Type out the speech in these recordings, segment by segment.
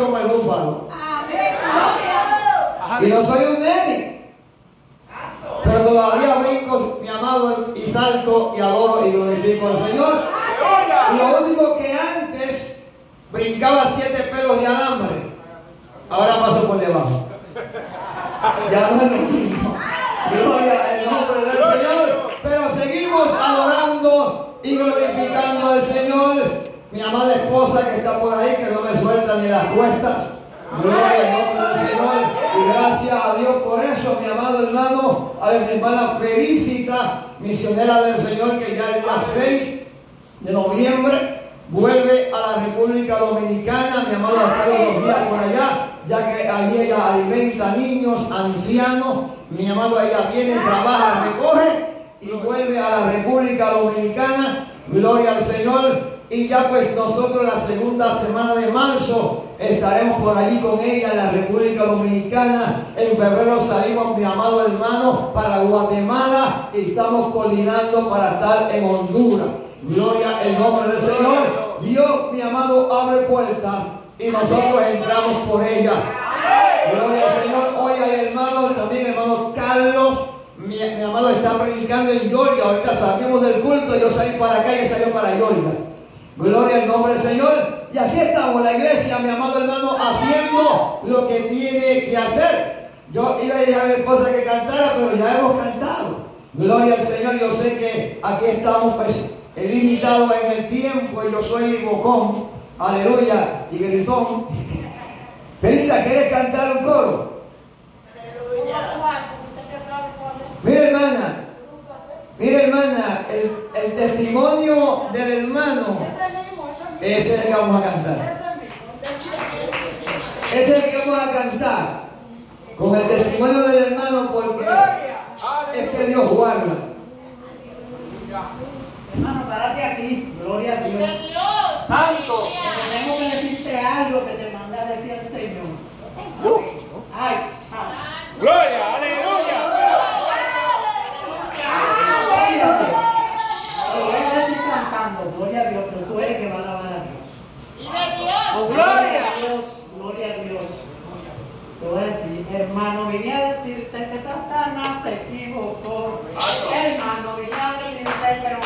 Como el búfalo. Y yo soy un nene. Pero todavía brinco, mi amado, y salto y adoro y glorifico al Señor. Lo único que antes brincaba siete pelos de alambre, ahora paso por debajo. Ya no es lo mismo. Gloria al nombre del Señor. Pero seguimos adorando y glorificando al Señor. Mi amada esposa que está por ahí, que no me suelta ni las cuestas. Gloria al nombre del Señor. Y gracias a Dios por eso, mi amado hermano. A mi hermana Felicita, misionera del Señor, que ya el día 6 de noviembre vuelve a la República Dominicana. Mi amado, estar unos días por allá, ya que allí ella alimenta niños, ancianos. Mi amado, ella viene, trabaja, recoge y vuelve a la República Dominicana. Gloria al Señor. Y ya pues nosotros la segunda semana de marzo estaremos por allí con ella en la República Dominicana. En febrero salimos, mi amado hermano, para Guatemala y estamos coordinando para estar en Honduras. Gloria al nombre del Señor. Dios, mi amado, abre puertas y nosotros entramos por ella. Gloria al Señor. Hoy hay hermanos, también hermano Carlos. Mi, mi amado está predicando en Georgia. Ahorita salimos del culto. Yo salí para acá y él salió para Georgia. Gloria al nombre del Señor. Y así estamos, la iglesia, mi amado hermano, haciendo lo que tiene que hacer. Yo iba a decir a mi esposa que cantara, pero ya hemos cantado. Gloria al Señor. Yo sé que aquí estamos, pues, limitados en el tiempo. Y yo soy bocón, aleluya, y gritón. Felisa, ¿quieres cantar un coro? Mira, hermana, mira, hermana, el, el testimonio del hermano, ese es el que vamos a cantar. Ese es el que vamos a cantar. Con el testimonio del hermano, porque es que Dios guarda. Hermano, párate aquí. Gloria a Dios. Santo. Tengo que decirte algo que te manda a decir el Señor. Ay, santo. Gloria, aleluya. Gloria a Dios. Lo voy a decir cantando. Gloria a Dios, pero tú eres que va a alabar a Dios. Oh, Gloria gloria. a Dios. Gloria a Dios. Te voy a decir, hermano, vine a decirte que Satanás se equivocó. Hermano, vine a decirte, pero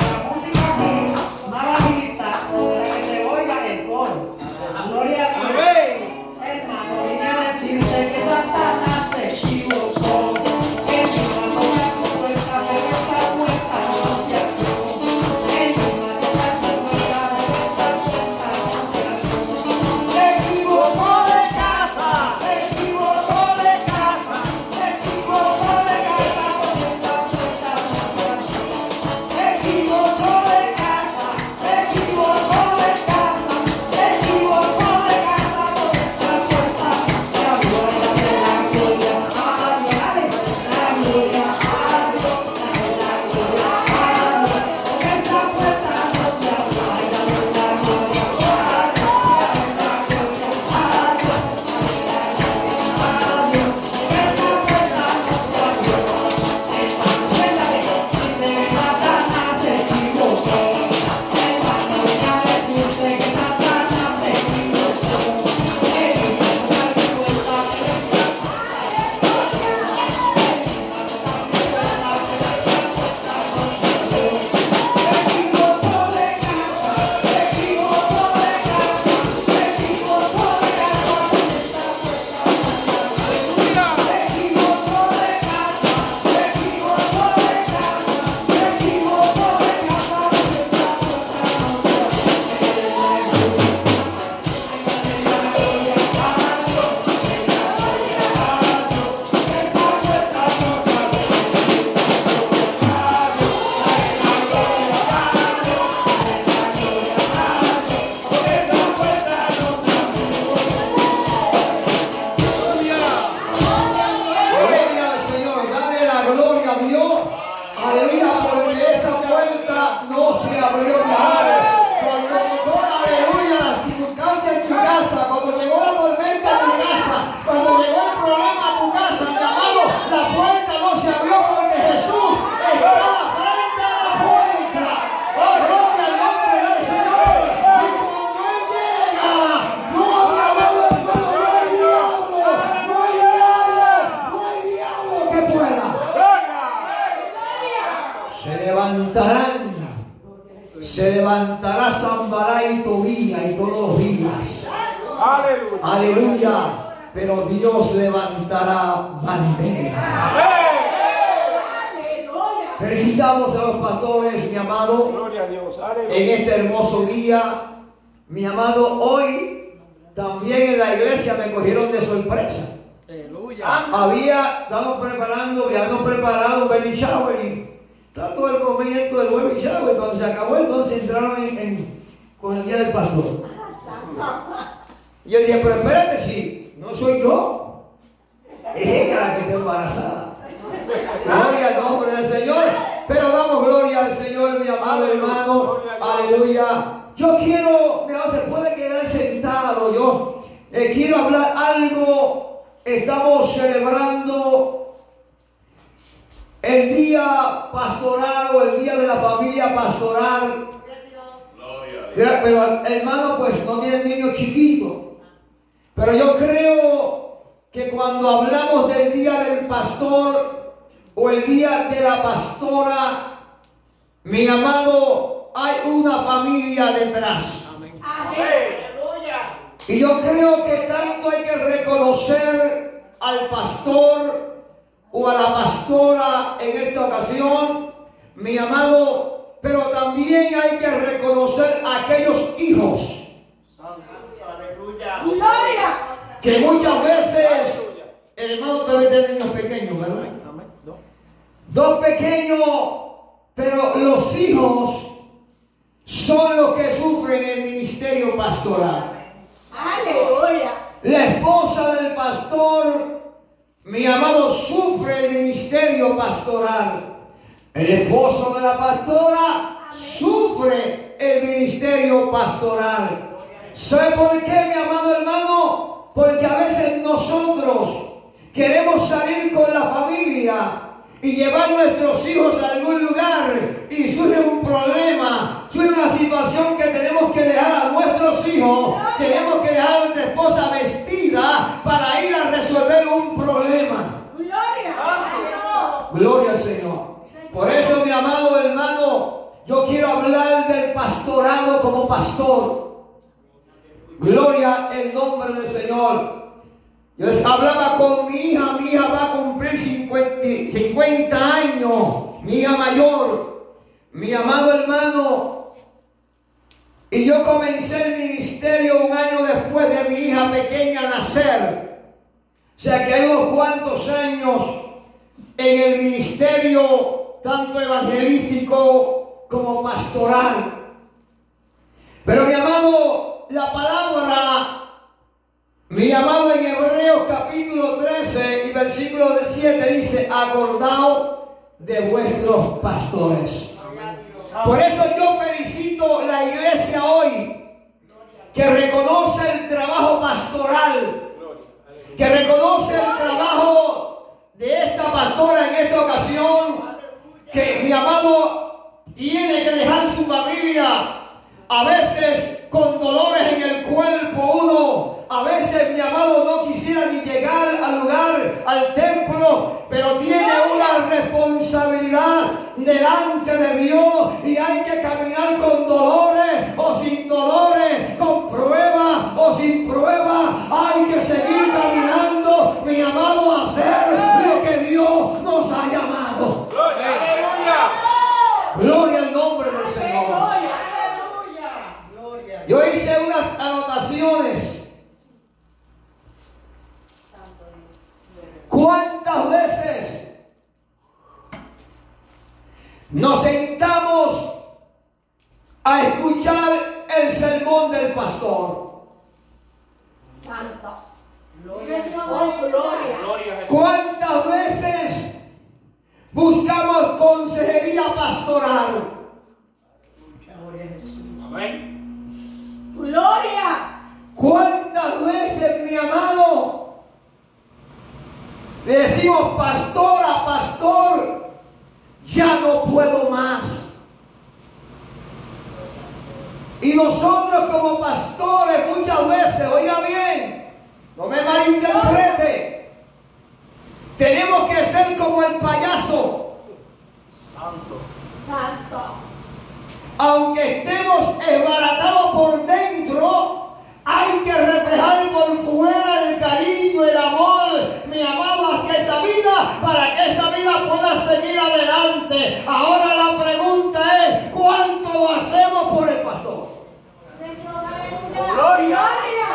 levantará bandera. Aleluya. Felicitamos a los pastores, mi amado, Gloria a Dios. Aleluya. en este hermoso día. Mi amado, hoy también en la iglesia me cogieron de sorpresa. Había estado preparando, habíamos preparado un baby shower y está todo el movimiento del baby shower. Cuando se acabó, entonces entraron en, en- con el día del pastor. Y yo dije, pero espérate, si no soy yo, es ella la que está embarazada. Gloria al nombre del Señor. Pero damos gloria al Señor, mi amado hermano. Aleluya. Yo quiero, mi amado, se puede quedar sentado. Yo eh, quiero hablar algo. Estamos celebrando el día pastoral o el día de la familia pastoral. Gra- Pero hermano, pues no tienen niños chiquitos. Pero yo creo cuando hablamos del día del pastor o el día de la pastora, mi amado, hay una familia detrás. Amén. Y yo creo que tanto hay que reconocer al pastor o a la pastora en esta ocasión, mi amado, pero también hay que reconocer a aquellos hijos Gloria. que muchas veces, el hermano también tiene niños pequeños, ¿verdad? Dos pequeños, pero los hijos son los que sufren el ministerio pastoral. Aleluya. La esposa del pastor, mi amado, sufre el ministerio pastoral. El esposo de la pastora sufre el ministerio pastoral. ¿Sabe por qué, mi amado hermano? Porque a veces nosotros queremos salir con la familia y llevar nuestros hijos a algún lugar y surge un problema, surge una situación que tenemos que dejar a nuestros hijos, tenemos que dejar a nuestra esposa vestida para ir a resolver un problema. Gloria. Gloria al Señor. Por eso, mi amado hermano, yo quiero hablar del pastorado como pastor. Gloria el nombre del Señor. Yo hablaba con mi hija, mi hija va a cumplir 50, 50 años, mi hija mayor, mi amado hermano. Y yo comencé el ministerio un año después de mi hija pequeña nacer. O sea que hay unos cuantos años en el ministerio, tanto evangelístico como pastoral. Pero mi amado, la palabra mi amado en Hebreos capítulo 13 y versículo 7 dice, acordaos de vuestros pastores. Por eso yo felicito la iglesia hoy que reconoce el trabajo pastoral, que reconoce el trabajo de esta pastora en esta ocasión, que mi amado tiene que dejar su familia, a veces con dolores en el cuerpo uno, a veces mi amado no quisiera ni llegar al lugar, al templo, pero tiene una responsabilidad delante de Dios y hay que caminar con dolores o sin dolores, con pruebas o sin pruebas, hay que seguir caminando, mi amado, a hacer lo que Dios nos ha llamado. Aleluya. Gloria al nombre del Señor. Yo hice unas anotaciones. ¿Cuántas veces nos sentamos a escuchar el sermón del pastor? Santo. Oh, gloria. Gloria a Gloria. ¿Cuántas veces, mi amado, le decimos, pastora, pastor, ya no puedo más? Y nosotros como pastores muchas veces, oiga bien, no me malinterprete, tenemos que ser como el payaso. Santo. Santo. Aunque estemos esbaratados por dentro, hay que reflejar por fuera el cariño, el amor, mi amado, hacia esa vida, para que esa vida pueda seguir adelante. Ahora la pregunta es, ¿cuánto lo hacemos por el pastor? Gloria. Gloria.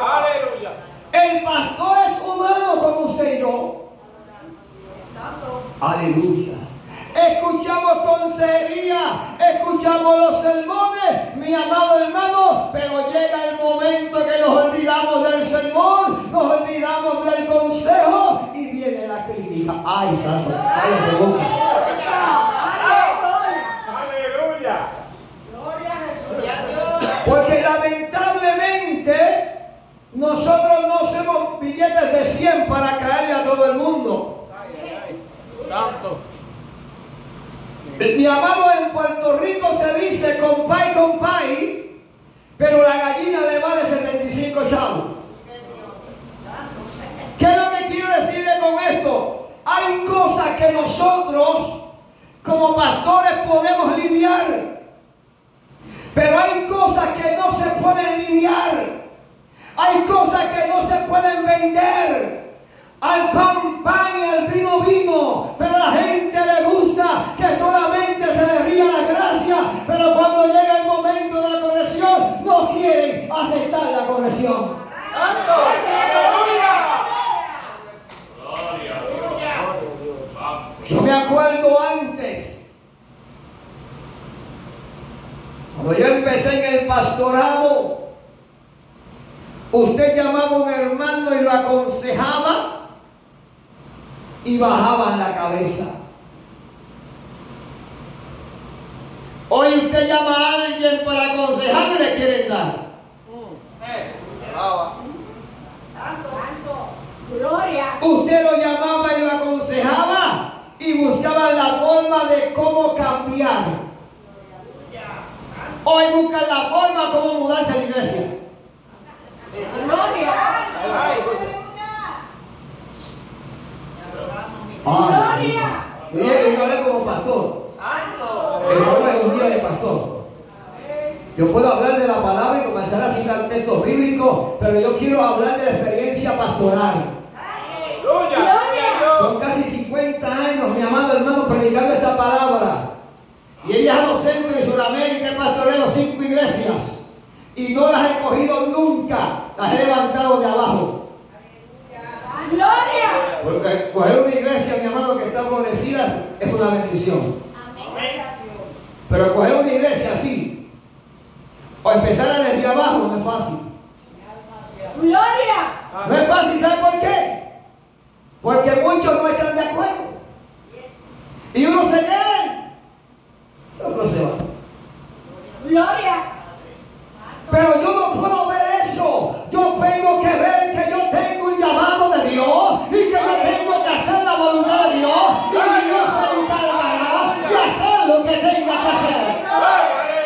Aleluya. El pastor es humano como usted y yo. Aleluya. Escuchamos consejería, escuchamos los sermones, mi amado hermano, pero llega el momento que nos olvidamos del sermón, nos olvidamos del consejo y viene la crítica. Ay, santo, cállate boca. Aleluya. Porque lamentablemente nosotros no hacemos billetes de 100 para caerle a todo el mundo. Santo. Mi amado, en Puerto Rico se dice compay, compay, pero la gallina le vale 75 chavos. ¿Qué es lo que quiero decirle con esto? Hay cosas que nosotros como pastores podemos lidiar, pero hay cosas que no se pueden lidiar. Hay cosas que no se pueden vender. Al pan, pan y al vino, vino. Pero a la gente le gusta que solamente se le ría la gracia. Pero cuando llega el momento de la corrección, no quieren aceptar la corrección. Yo me acuerdo antes, cuando yo empecé en el pastorado, usted llamaba a un hermano y lo aconsejaba y bajaban la cabeza. Hoy usted llama a alguien para aconsejar y le quieren dar. Usted lo llamaba y lo aconsejaba y buscaban la forma de cómo cambiar. Hoy buscan la forma cómo mudarse a la iglesia. Gloria. Dije que yo hablé como pastor. Estamos en un día de pastor. Yo puedo hablar de la palabra y comenzar a citar textos bíblicos, pero yo quiero hablar de la experiencia pastoral. Son casi 50 años, mi amado hermano, predicando esta palabra. Y he viajado centro y Sudamérica, he pastoreado cinco iglesias. Y no las he cogido nunca, las he levantado de abajo. Gloria. Porque coger una iglesia, mi amado, que está favorecida es una bendición. Pero coger una iglesia así, o empezar desde abajo, no es fácil. Gloria. No es fácil, ¿sabe por qué? Porque muchos no están de acuerdo. Y uno se queda, y otro se va. Gloria. Pero yo no puedo ver eso. Yo tengo que ver que yo tengo un llamado de Dios y que yo tengo que hacer la voluntad de Dios y Dios se encargará de hacer lo que tenga que hacer.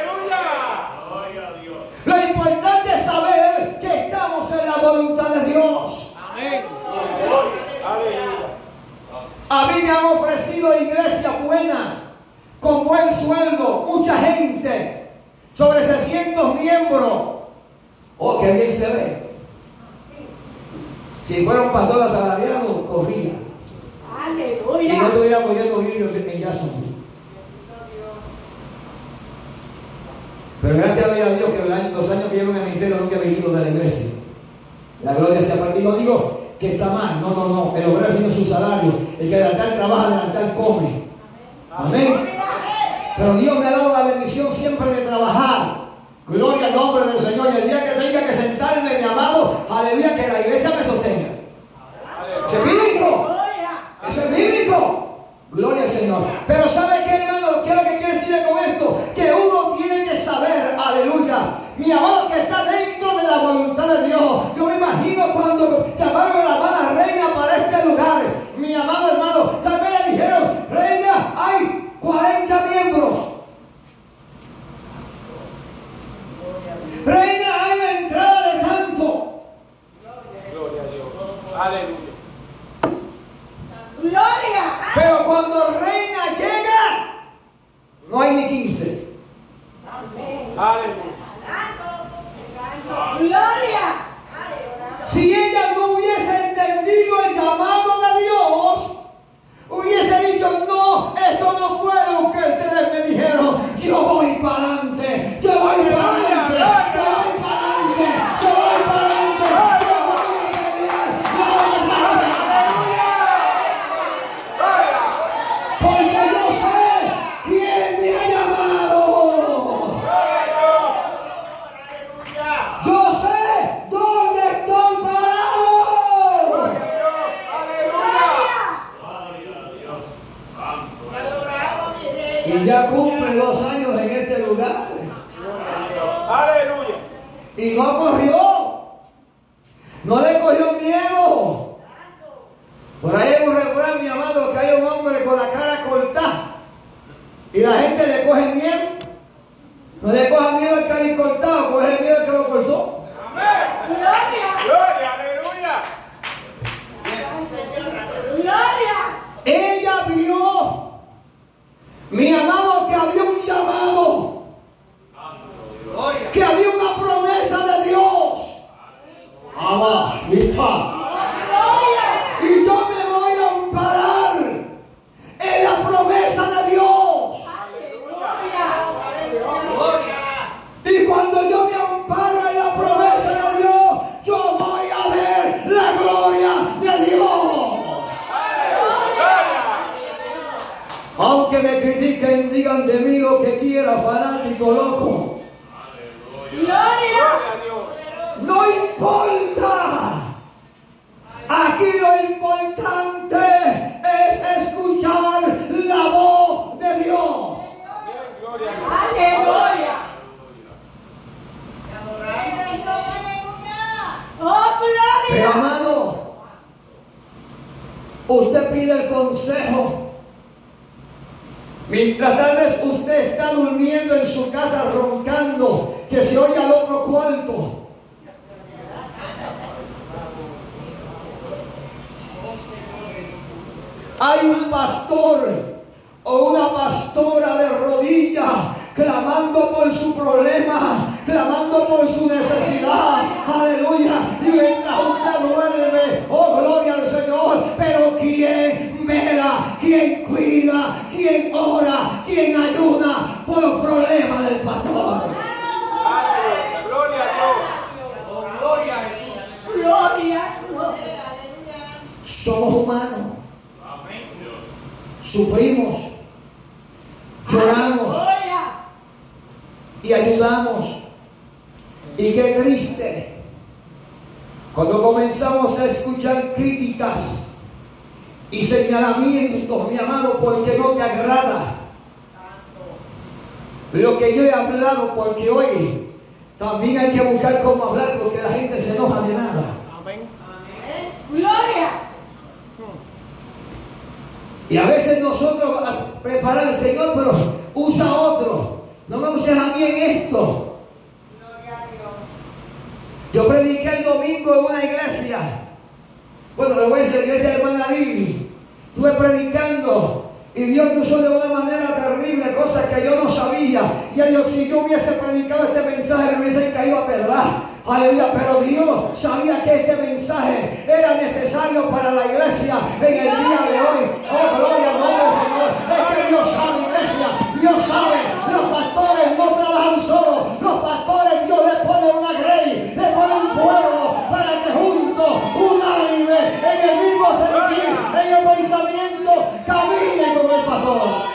Aleluya. Lo importante es saber que estamos en la voluntad de Dios. Aleluya. A mí me han ofrecido iglesias buenas, con buen sueldo, mucha gente, sobre 600 miembros. Oh, qué bien se ve. Si fuera un pastor asalariado, corría. Y no Aleluya. estuviera oyendo Billy en Jacksonville. Pero gracias a Dios que el año- los años que llevo en el ministerio nunca he vivido de la iglesia. La gloria sea para Y no digo que está mal, no, no, no. El obrero tiene su salario. El que del altar trabaja, del altar come. Amén. Pero Dios me ha dado la bendición siempre de trabajar. Gloria al nombre del Señor. Y el día que tenga que sentarme, mi amado, aleluya, que la iglesia me sostenga. Eso es bíblico. Eso es bíblico. Gloria al Señor. Pero ¿sabe qué, hermano? ¿Qué es lo que quiero decirle con esto? Que uno tiene que saber, aleluya, mi amado que está dentro de la voluntad de Dios. Yo me imagino cuando llamaron a la hermana 40 miembros. Amado, usted pide el consejo. Mientras tal vez usted está durmiendo en su casa roncando, que se oye al otro cuarto. Hay un pastor o una pastora de rodillas clamando por su problema, clamando por su necesidad. Aleluya. Y mientras usted duerme, oh gloria al Señor. Pero ¿quién vela? ¿Quién cuida? ¿Quién ora? ¿Quién ayuda por los problemas del pastor? Aleluya. Gloria a Dios. Gloria a Jesús. Gloria. Gloria. Somos humanos. Sufrimos. Lloramos. Y ayudamos. Y qué triste cuando comenzamos a escuchar críticas y señalamientos, mi amado, porque no te agrada lo que yo he hablado, porque hoy también hay que buscar cómo hablar, porque la gente se enoja de nada. Gloria. Y a veces nosotros preparar al Señor, pero usa otro. No me uses a mí en esto. Yo prediqué el domingo en una iglesia. Bueno, lo voy a decir, la iglesia de hermana Lili. Estuve predicando y Dios me usó de una manera terrible, cosas que yo no sabía. Y a Dios, si yo hubiese predicado este mensaje, me hubiesen caído a pedrar. Aleluya, pero Dios sabía que este mensaje era necesario para la iglesia en el día de hoy. Oh, gloria al nombre del Señor. Es que Dios sabe, iglesia. Dios sabe. No trabajan solos. Los pastores, Dios les pone una grey, le pone un pueblo para que juntos, unánime, en el mismo sentir, en el pensamiento, caminen con el pastor.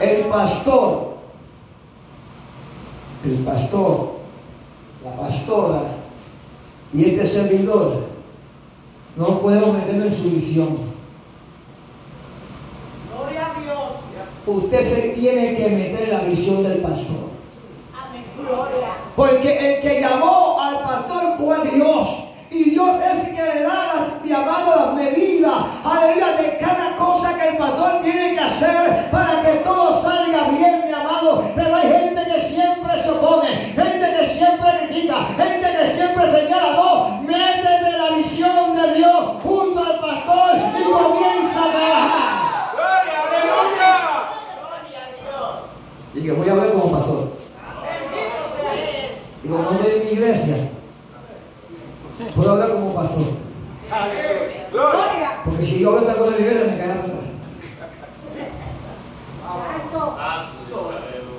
El pastor, el pastor, la pastora y este servidor no podemos meternos en su visión. Gloria a Dios. Usted se tiene que meter en la visión del pastor. Porque el que llamó al pastor fue Dios. Y Dios es el que le da las, llamado las medidas, aleluya, de cada cosa que el pastor tiene que hacer para que todo salga bien, mi amado. Pero hay gente que siempre se opone, gente que siempre critica, gente que siempre señala, no, métete la visión de Dios junto al pastor y comienza que voy a hablar como pastor. Y como no estoy en mi iglesia, puedo hablar como pastor. Porque si yo hablo esta cosa en la iglesia, me caen atrás.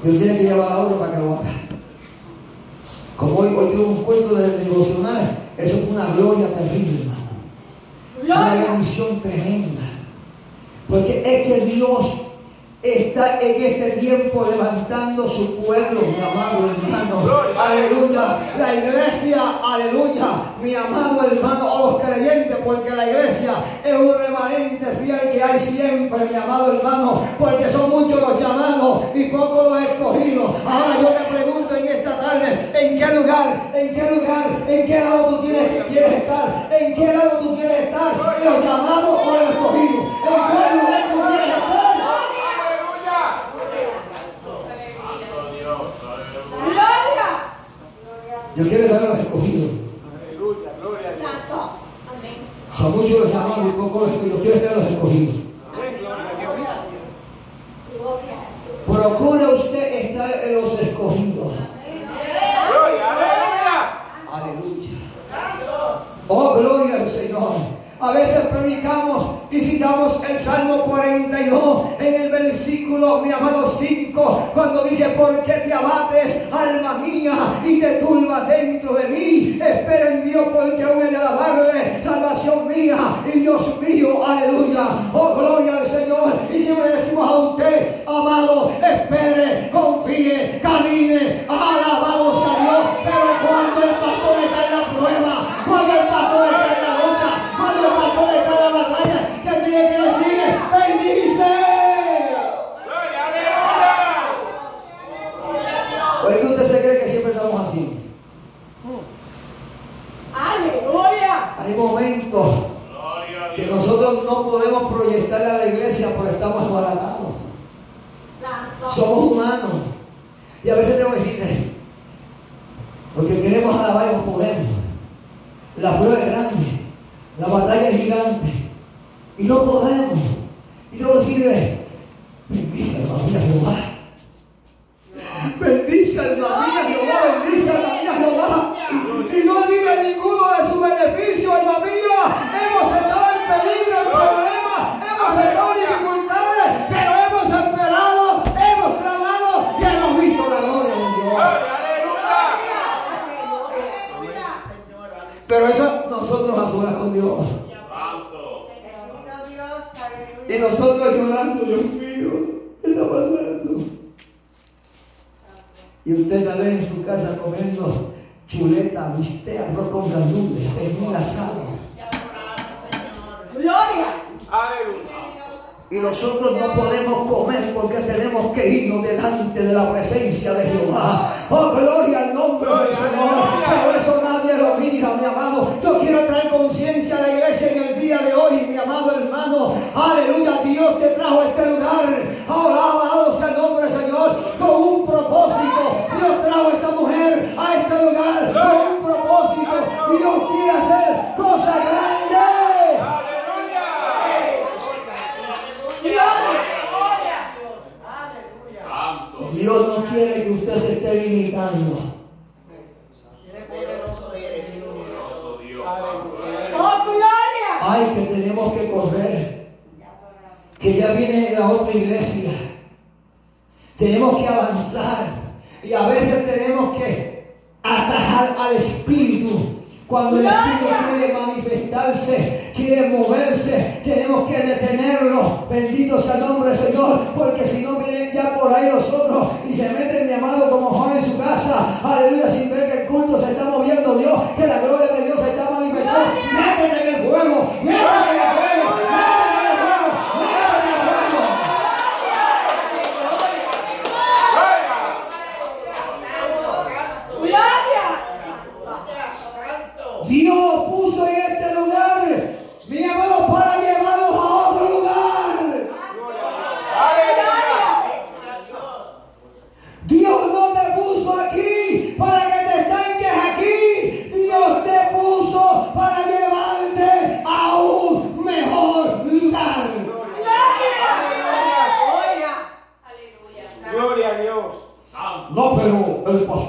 Dios tiene que llevar a otro para que lo haga. Como hoy, hoy tuve un culto de devocionales, eso fue una gloria terrible, hermano. Una bendición tremenda. Porque es que Dios está en este tiempo levantando su pueblo, mi amado hermano. Aleluya. La iglesia, aleluya. Mi amado hermano, o los creyentes, porque la iglesia es un remanente fiel que hay siempre, mi amado hermano. Porque son muchos los llamados y pocos los escogidos. Ahora yo te pregunto en esta tarde, ¿en qué lugar, en qué lugar, en qué lado tú tienes, quieres estar? ¿En qué lado tú quieres estar? ¿En los llamados o en los escogidos? ¿En cuál lugar tú quieres estar? Yo quiero estar en los escogidos. Aleluya, gloria a Dios. Santo. Amén. Son muchos los llamados y pocos los escogidos. Yo quiero estar en los escogidos. Procura usted estar en los escogidos. Gloria, aleluya. Aleluya. Oh, gloria al Señor. A veces predicamos y citamos el Salmo 42 en el versículo, mi amado 5, cuando dice, ¿por qué te abates, alma mía, y te turbas dentro de mí? Espera en Dios porque aún he de alabarle, salvación mía y Dios mío, aleluya. Oh, gloria al Señor. Y siempre le decimos a usted, amado, espere, confíe, camine, hermano.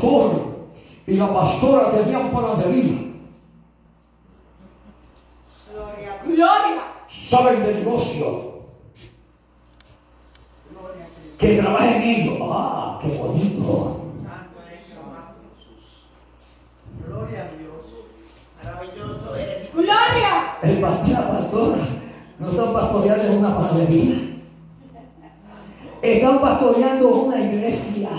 Pastor y la pastora tenían panadería. Gloria. Saben de negocio. Que trabajen ellos. Ah, qué bonito. Gloria a Dios. Maravilloso eres. Gloria. El pastor y la pastora no están pastoreando en una panadería. Están pastoreando una iglesia.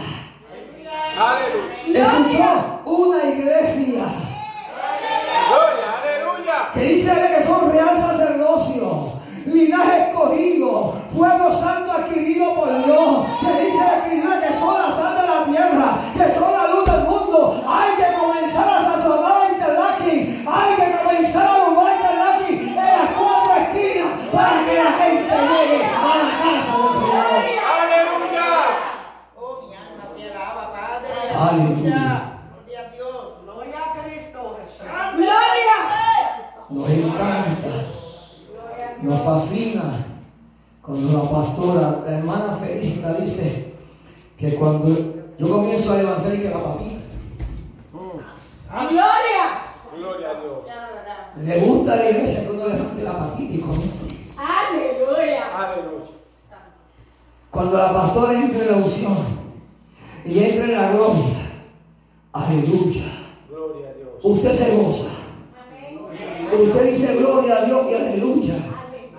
¿Escuchó? Una iglesia. Que dice que son real sacerdocio, linaje escogido, pueblo santo adquirido por Dios. Que dice la escritura que son la sal de la tierra, que son la luz del mundo. Hay que comenzar a sazonar a Interlaki. Hay que Aleluya. Gloria a Dios. Gloria a Cristo. Gloria. Nos encanta, nos fascina cuando la pastora, la hermana Felicita dice que cuando yo comienzo a levantar y que la patita, Gloria. Gloria a Dios. le gusta a la iglesia que uno levante la patita y comience. Aleluya. Aleluya. Cuando la pastora entre en la unción y entre en la gloria, aleluya, Gloria a Dios. usted se goza. Usted dice gloria a Dios y aleluya.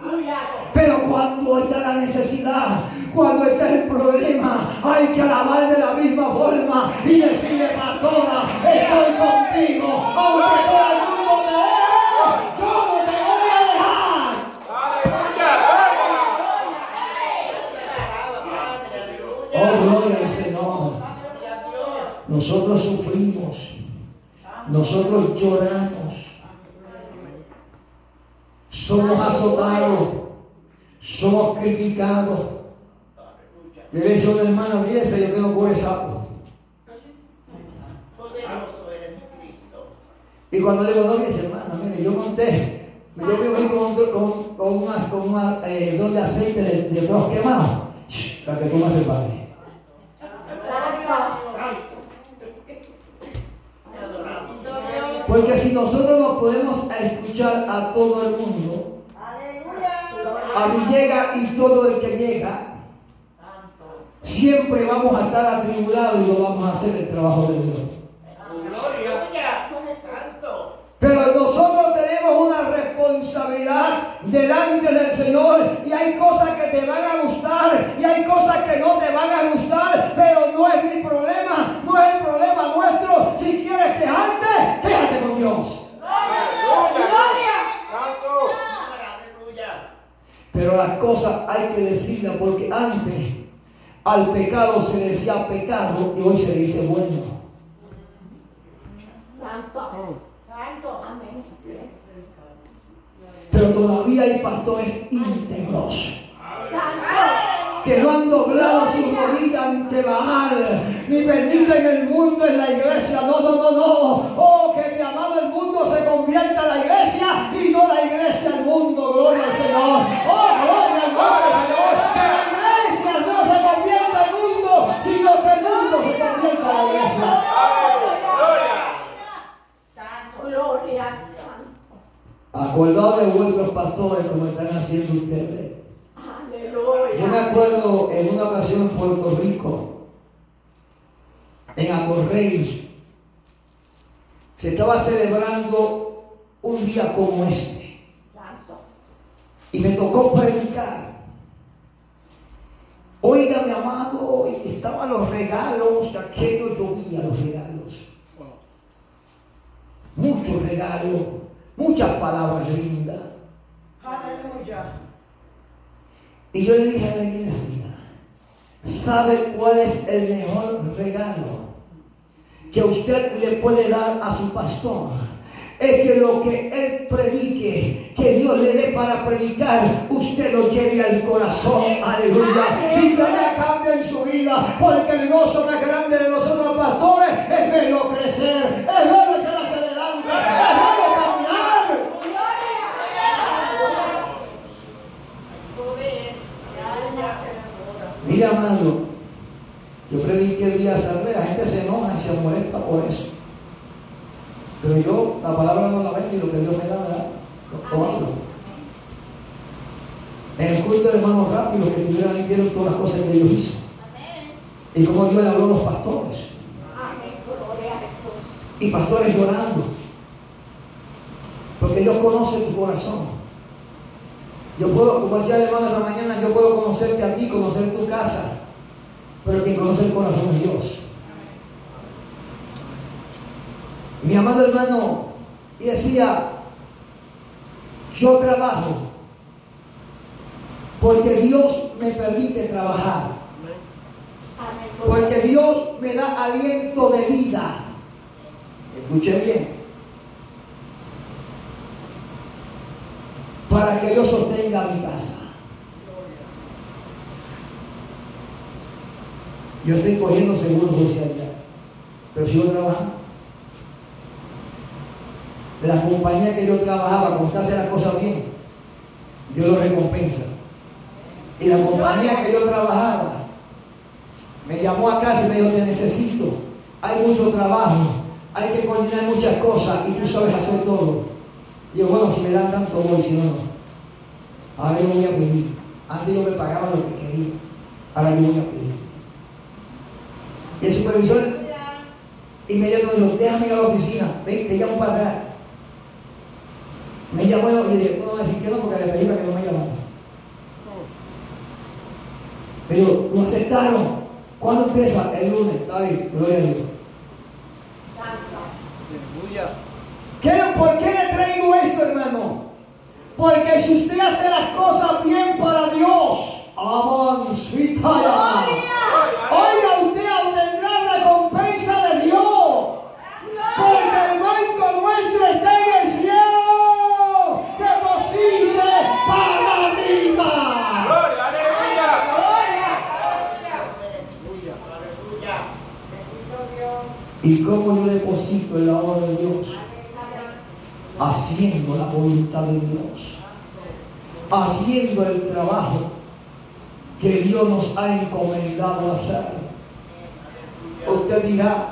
Aleluya. Pero cuando está la necesidad, cuando está el problema, hay que alabar de la misma forma y decirle, pastora, estoy contigo, aunque todo el mundo te deje, yo no te voy a dejar. Aleluya. Oh, gloria al Señor. Nosotros sufrimos, nosotros lloramos, somos azotados, somos criticados. Yo le decía a una hermana, olvídese, yo tengo cubre sapo. Y cuando le digo, no, dice, hermana, mire, yo monté, yo vivo ahí con, con, con eh, de aceite de, de todos quemados, para que tú me resbales. Porque si nosotros nos podemos escuchar a todo el mundo, a Villega y todo el que llega, siempre vamos a estar atribulados y no vamos a hacer el trabajo de Dios. Pero nosotros tenemos una responsabilidad delante del Señor y hay cosas que te van a gustar y hay cosas que no te van a gustar, pero no es mi problema, no es el problema nuestro. Si quieres quejarte, quéjate con Dios. Gloria. Santo. Aleluya. Hay que decirlas porque antes al pecado se le decía pecado y hoy se le dice bueno. Pero todavía hay pastores íntegros. Que no han doblado su rodilla ante Baal, ni permiten el mundo en la iglesia. No, no, no, no. Oh, que mi amado el mundo se convierta en la iglesia y no la iglesia el mundo. Gloria al Señor. Oh, gloria al nombre del Señor. Que la iglesia no se convierta al mundo, sino que el mundo se convierta en la iglesia. Gloria. Santo. Acordado de vuestros pastores como están haciendo ustedes. Yo me Aleluya. acuerdo en una ocasión en Puerto Rico, en Acorrey, se estaba celebrando un día como este Santo. y me tocó predicar. Oiga, mi amado, y estaban los regalos, de aquello llovía los regalos. Muchos regalos, muchas palabras lindas. Aleluya. Y yo le dije a la iglesia, ¿sabe cuál es el mejor regalo que usted le puede dar a su pastor? Es que lo que él predique, para predicar, usted lo lleve al corazón, aleluya, y que haya cambio en su vida, porque el gozo más grande de nosotros pastores es verlo crecer, es verlo echar hacia adelante, es verlo caminar. Mira, amado, Yo prediqué días atrás, la gente se enoja y se molesta por eso. Pero yo la palabra no la vendo y lo que Dios me da, me da. Lo, lo hablo. En el culto del hermano Rafi, los que estuvieron ahí vieron todas las cosas que Dios hizo. Y cómo Dios le habló a los pastores. Amén. Gloria a Jesús. Y pastores llorando. Porque Dios conoce tu corazón. Yo puedo, como decía el hermano esta mañana, yo puedo conocerte a ti, conocer tu casa. Pero quien conoce el corazón es Dios. Mi amado hermano, y decía, yo trabajo porque Dios me permite trabajar. Porque Dios me da aliento de vida. Escuche bien. Para que yo sostenga mi casa. Yo estoy cogiendo seguro social ya. Pero sigo trabajando. La compañía que yo trabajaba, cuando usted hace las cosas bien, Dios lo recompensa. Y la compañía que yo trabajaba, me llamó a casa y me dijo, te necesito. Hay mucho trabajo, hay que coordinar muchas cosas y tú sabes hacer todo. Y yo, bueno, si me dan tanto voy, si no, no. Ahora yo voy a pedir. Antes yo me pagaba lo que quería. Ahora yo voy a pedir. Y el supervisor inmediatamente me dijo, déjame ir a la oficina, ven, te llamo para atrás. Me llamó y yo dije, tú no me decir que no porque le pedí para que no me llamara. Dijo, lo aceptaron. ¿Cuándo empieza? El lunes. Está bien, gloria a Dios. Santo. Aleluya. ¿Qué- ¿Por qué le traigo esto, hermano? Porque si usted hace las cosas bien para Dios, avancita Oiga, usted obtendrá recompensa de Dios. Porque el banco nuestro está en el cielo. Deposite para arriba. Gloria, aleluya. ¿Y cómo yo deposito en la obra de Dios? Haciendo la voluntad de Dios. Haciendo el trabajo que Dios nos ha encomendado hacer. Usted dirá,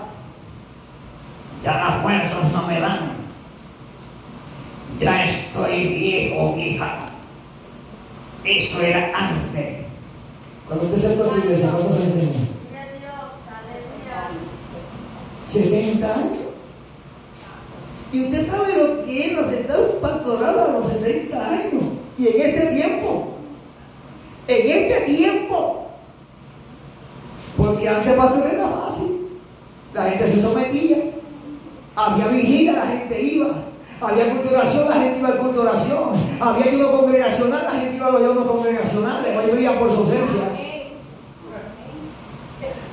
ya las fuerzas no me dan. Ya estoy viejo, vieja. Eso era antes. Cuando usted se a tu iglesia, ¿cuántos años tenía? 70 años. Y usted sabe lo que es los estados pastorados a los 70 años. Y en este tiempo. En este tiempo. Porque antes pastorear era fácil. La gente se sometía. Había vigilia, la gente iba. Había culturación, la gente iba a culturación. Había ayuno congregacional, la gente iba a los ayunos congregacionales. Hoy brillan por su ausencia.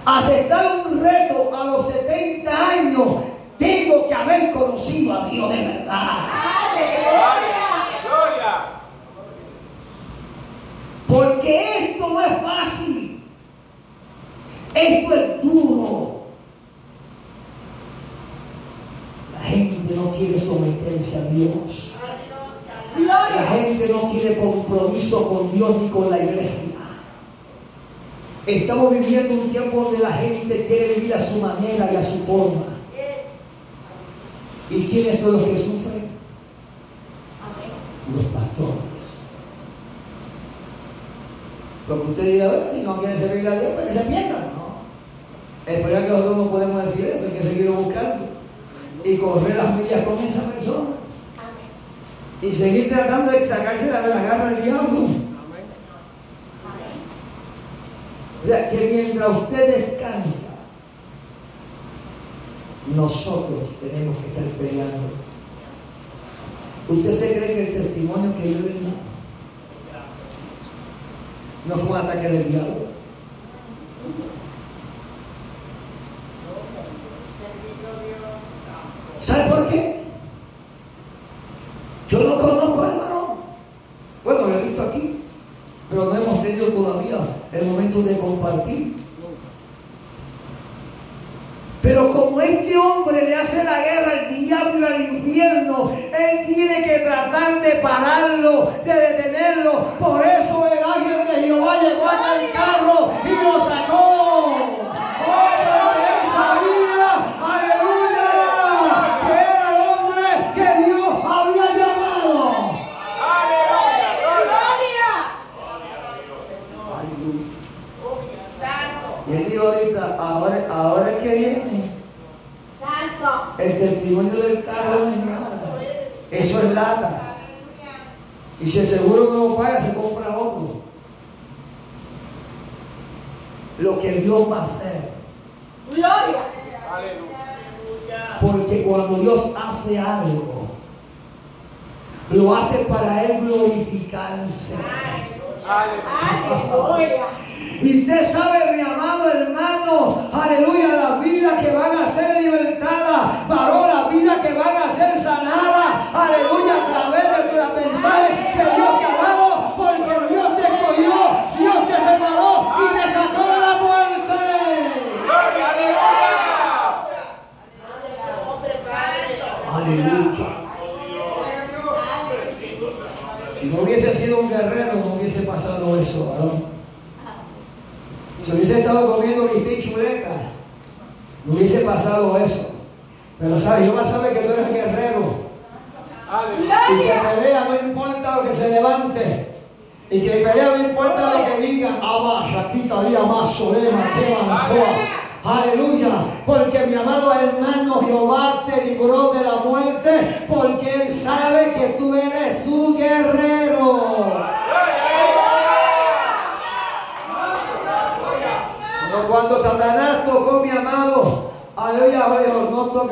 Aceptar un reto a los 70 años, tengo que haber conocido a Dios de verdad. Gloria. Porque esto no es fácil. Esto es duro. La gente no quiere someterse a Dios. La gente no quiere compromiso con Dios ni con la iglesia. Estamos viviendo un tiempo donde la gente quiere vivir a su manera y a su forma. ¿Y quiénes son los que sufren? Los pastores. Porque usted dirá, "Bueno, si no quiere servirle a Dios, para que se pierda. No. El problema es que nosotros no podemos decir eso, hay que seguirlo buscando. Y correr las millas con esa persona. Y seguir tratando de sacársela de la garra del diablo. O sea, que mientras usted descansa, nosotros tenemos que estar peleando. ¿Usted se cree que el testimonio que yo le no fue un ataque del diablo?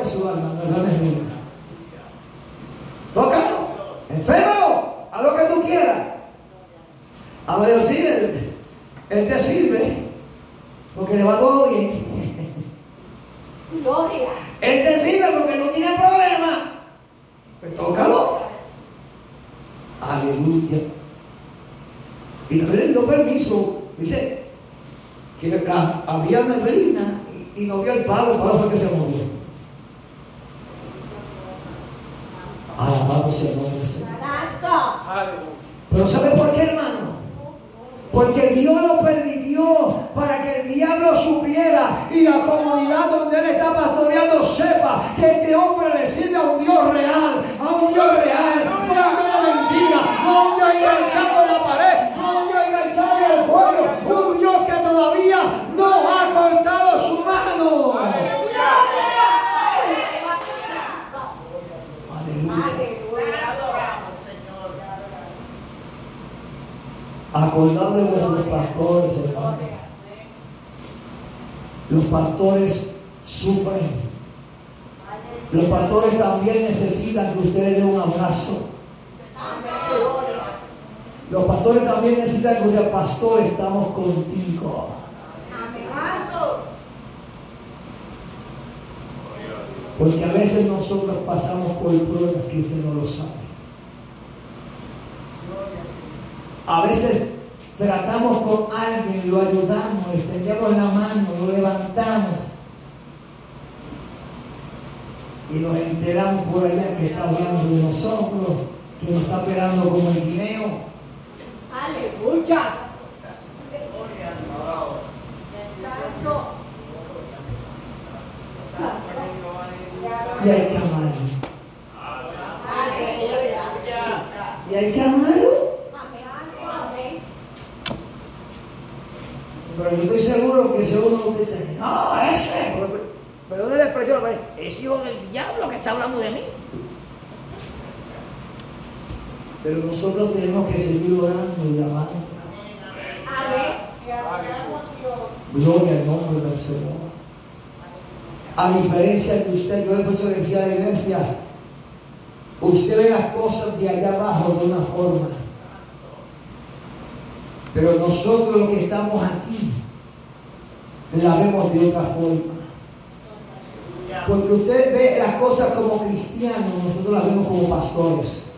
Dijo, no toques su alma, no esa no es mía. Tócalo, enférmalo, haz lo que tú quieras. Ahora yo sí, él, él te sirve, porque le va todo bien. Gloria. Él te sirve porque no tiene problema. Pues tócalo. Aleluya. Y también le dio permiso. Dice que la- había neblina y, y no vio el palo, el palo fue que se movió. Alabado sea el nombre del Señor. Santo. Aleluya. Pero ¿sabe por qué, hermano? Porque Dios lo permitió para diablo supiera y la comunidad donde él está pastoreando sepa que este hombre le sirve a un Dios real, a un Dios real, no a un mentira, no a un Dios enganchado en la pared, no a un Dios enganchado en el cuello, un Dios que todavía no ha cortado su mano. Aleluya. Acordar de vuestros pastores, hermano. Los pastores sufren. Los pastores también necesitan que usted les dé un abrazo. Los pastores también necesitan que usted, pastor, estamos contigo. Porque a veces nosotros pasamos por pruebas que usted no lo sabe. A veces tratamos con alguien, lo ayudamos, le extendemos la mano, lo levantamos. Y nos enteramos por allá que está hablando de nosotros, que nos está esperando como el guineo. Aleluya. Santo. Y hay que. Aleluya. Y hay que amarlo. Amén. Pero yo estoy seguro que si uno de ustedes dice, no, ese, pero- de la expresión, pues, es hijo del diablo que está hablando de mí. Pero nosotros tenemos que seguir orando y amando. Gloria al nombre del Señor. A diferencia de usted, yo le le decía a la iglesia, usted ve las cosas de allá abajo de una forma. Pero nosotros los que estamos aquí, la vemos de otra forma. Porque usted ve las cosas como cristianos, nosotros las vemos como pastores.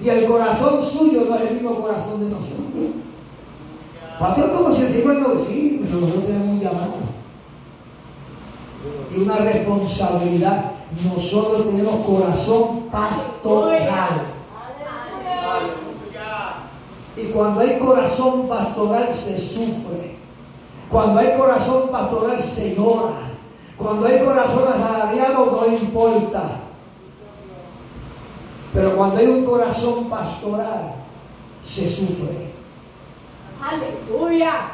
Y el corazón suyo no es el mismo corazón de nosotros. Pastor, como si el Señor no sí, pero nosotros tenemos un llamado. Y una responsabilidad. Nosotros tenemos corazón pastoral. Y cuando hay corazón pastoral se sufre. Cuando hay corazón pastoral se llora. Cuando hay corazón asalariado no le importa. Pero cuando hay un corazón pastoral, se sufre. Aleluya.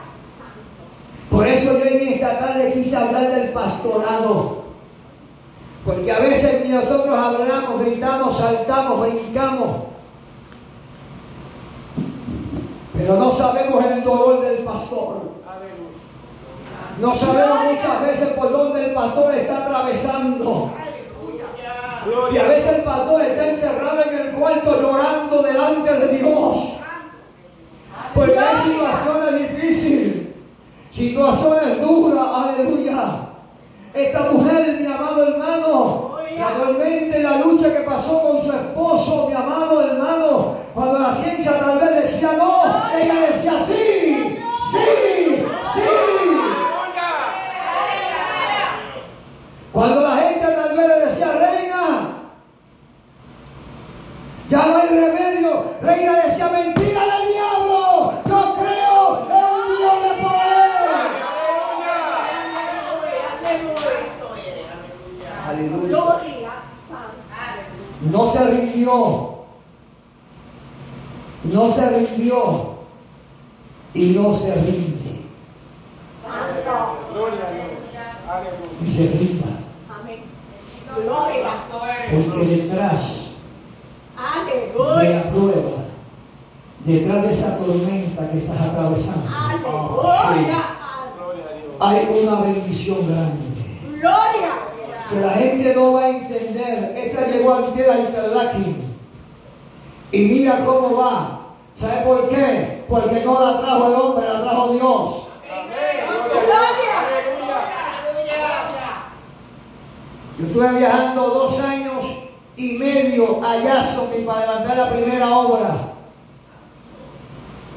Por eso yo en esta tarde quise hablar del pastorado. Porque a veces nosotros hablamos, gritamos, saltamos, brincamos. Pero no sabemos el dolor del pastor. No sabemos muchas veces por dónde el pastor está atravesando. Y a veces el pastor está encerrado en el cuarto llorando delante de Dios. Porque hay situaciones difíciles, situaciones duras, aleluya. Esta mujer, mi amado hermano, y la lucha que pasó con su esposo, mi amado hermano, cuando la ciencia tal vez decía no, ella decía sí, sí, sí. Cuando la gente tal vez le decía reina, ya no hay remedio, reina decía mentira del diablo, yo creo en un Dios de poder. Aleluya. Gloria santa. No se rindió. No se rindió. Y no se rinde. Santo. Gloria a Dios. Aleluya. Y se rinda. Amén. Gloria. Porque detrás de la prueba, detrás de esa tormenta que estás atravesando. Gloria hay una bendición grande. Que la gente no va a entender. Esta llegó antes a Interlaken. Y mira cómo va. ¿Sabe por qué? Porque no la trajo el hombre, la trajo Dios. Yo estuve viajando dos años y medio a Jacksonville para levantar la primera obra.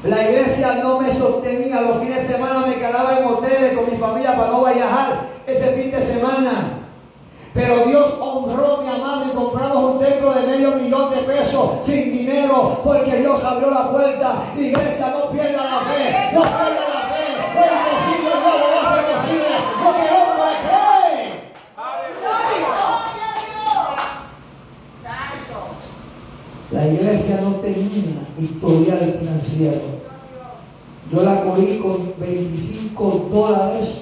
La iglesia no me sostenía. Los fines de semana me quedaba en hoteles con mi familia para no viajar ese fin de semana. Pero Dios honró mi amado y compramos un templo de medio millón de pesos sin dinero porque Dios abrió la puerta. Iglesia, no pierda la fe, no pierda la fe. Lo imposible Dios lo hace posible. Lo que hombre cree. La iglesia no tenía historial financiero. Yo la cogí con 25 dólares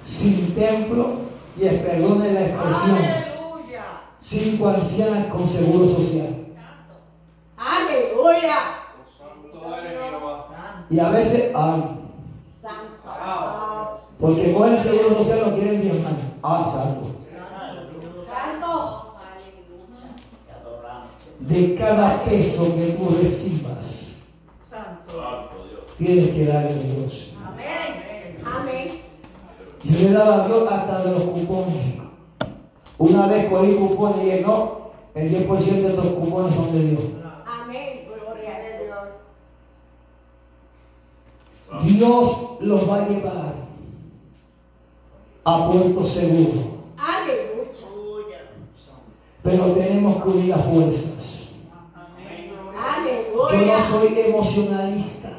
sin templo y perdone la expresión, cinco ancianas con seguro social. Aleluya. Santo eres Jehová. Y a veces, ay, Santo. porque cogen seguro social no quieren diezmar. Ah. Santo. De cada peso que tú recibas, tienes que darle a Dios. Amén. Yo le daba a Dios hasta de los cupones. Una vez cogí cupones y dije, no, el 10% de estos cupones son de Dios. Amén. Gloria a Dios. Dios los va a llevar a puerto seguro. Aleluya. Pero tenemos que unir las fuerzas. Yo no soy emocionalista.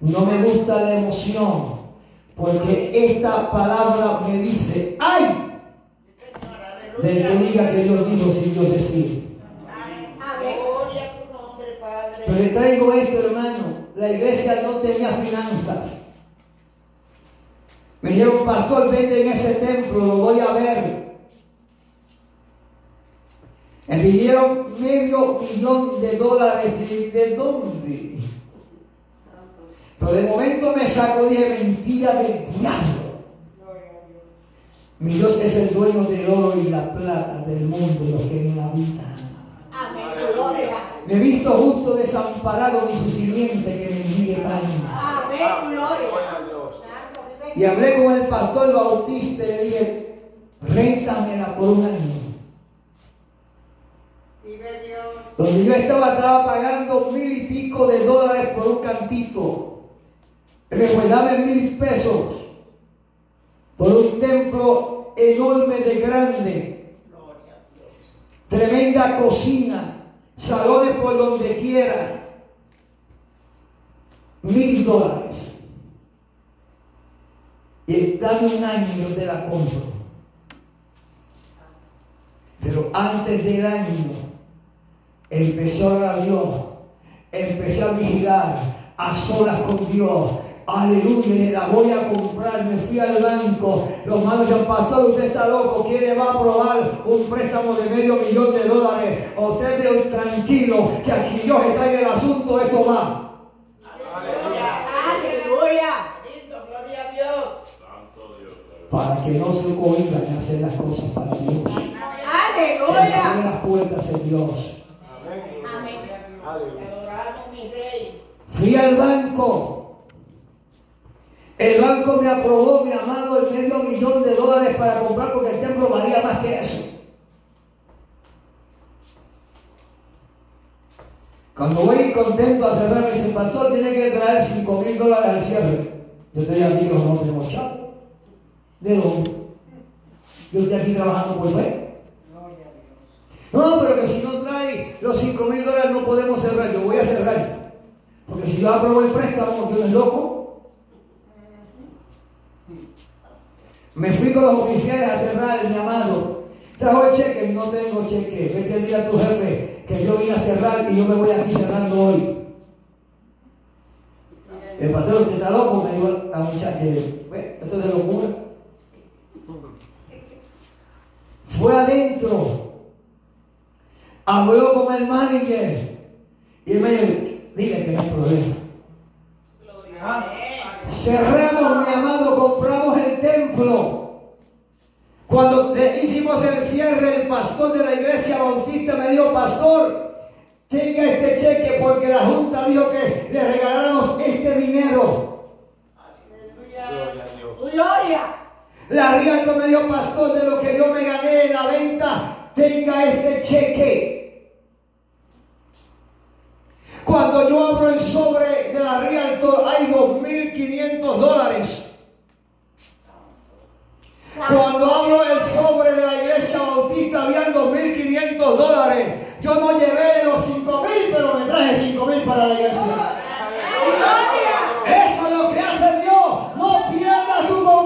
No me gusta la emoción. Porque esta palabra me dice, ¡ay! Del que diga que Dios dijo sin Dios decir. Pero le traigo esto, hermano. La iglesia no tenía finanzas. Me dijeron, pastor, vende en ese templo, lo voy a ver. Me pidieron medio millón de dólares. ¿Y ¿De dónde? Pero de momento me saco, dije, mentira del diablo. Mi Dios es el dueño del oro y la plata del mundo y los que en él habitan. Amén. Gloria. Me he visto justo desamparado ni su simiente que mendigue pan. Amén. Gloria. Y hablé con el pastor Bautista y le dije, réntamela por un año. Donde yo estaba, estaba pagando mil y pico de dólares por un cantito. Él me dijo, dame mil pesos por un templo enorme de grande. Tremenda cocina, salones por donde quiera. Mil dólares. Y dame un año y yo te la compro. Pero antes del año empezó a orar a Dios. empecé a vigilar a solas con Dios. Aleluya, la voy a comprar. Me fui al banco. Los manos decían, pastor, usted está loco. ¿Quién le va a aprobar un préstamo de medio millón de dólares? Usted es tranquilo, que aquí Dios está en el asunto. Esto va. Aleluya. Gloria a Dios. Para que no se cohiban a hacer las cosas para Dios. El que abre Aleluya. las puertas es Dios. Amén. Adoramos mi rey. Fui al banco. El banco me aprobó, mi amado, el medio millón de dólares para comprar porque el templo valía más que eso. Cuando voy contento a cerrar, me dicen, pastor, tiene que traer 5 mil dólares al cierre. Yo te digo a ti que nosotros no tenemos chavo. ¿De dónde? Yo estoy aquí trabajando por fe. No, pero que si no trae los 5 mil dólares no podemos cerrar. Yo voy a cerrar. Porque si yo apruebo el préstamo, Dios es loco. Me fui con los oficiales a cerrar, mi amado. Trajo el cheque, no tengo cheque. Vete a decirle a tu jefe que yo vine a cerrar y yo me voy aquí cerrando hoy. El pastor, usted está loco, me dijo la muchacha. "Ve, Esto es de locura. Fue adentro. Habló con el manager. Y él me dijo, dile que no hay problema. Cerramos, mi amado, compramos el templo. Cuando te- hicimos el cierre, el pastor de la iglesia bautista me dijo, pastor, tenga este cheque porque la junta dijo que le regaláramos este dinero. Gloria. La Rialto me dijo, pastor, de lo que yo me gané en la venta, tenga este cheque. Cuando yo abro el sobre de la Rialto, hay 2.500 dólares. Cuando abro el sobre de la iglesia bautista, habían 2.500 dólares. Yo no llevé los 5.000, pero me traje 5.000 para la iglesia. Gloria. Eso es lo que hace Dios. No pierdas tu confianza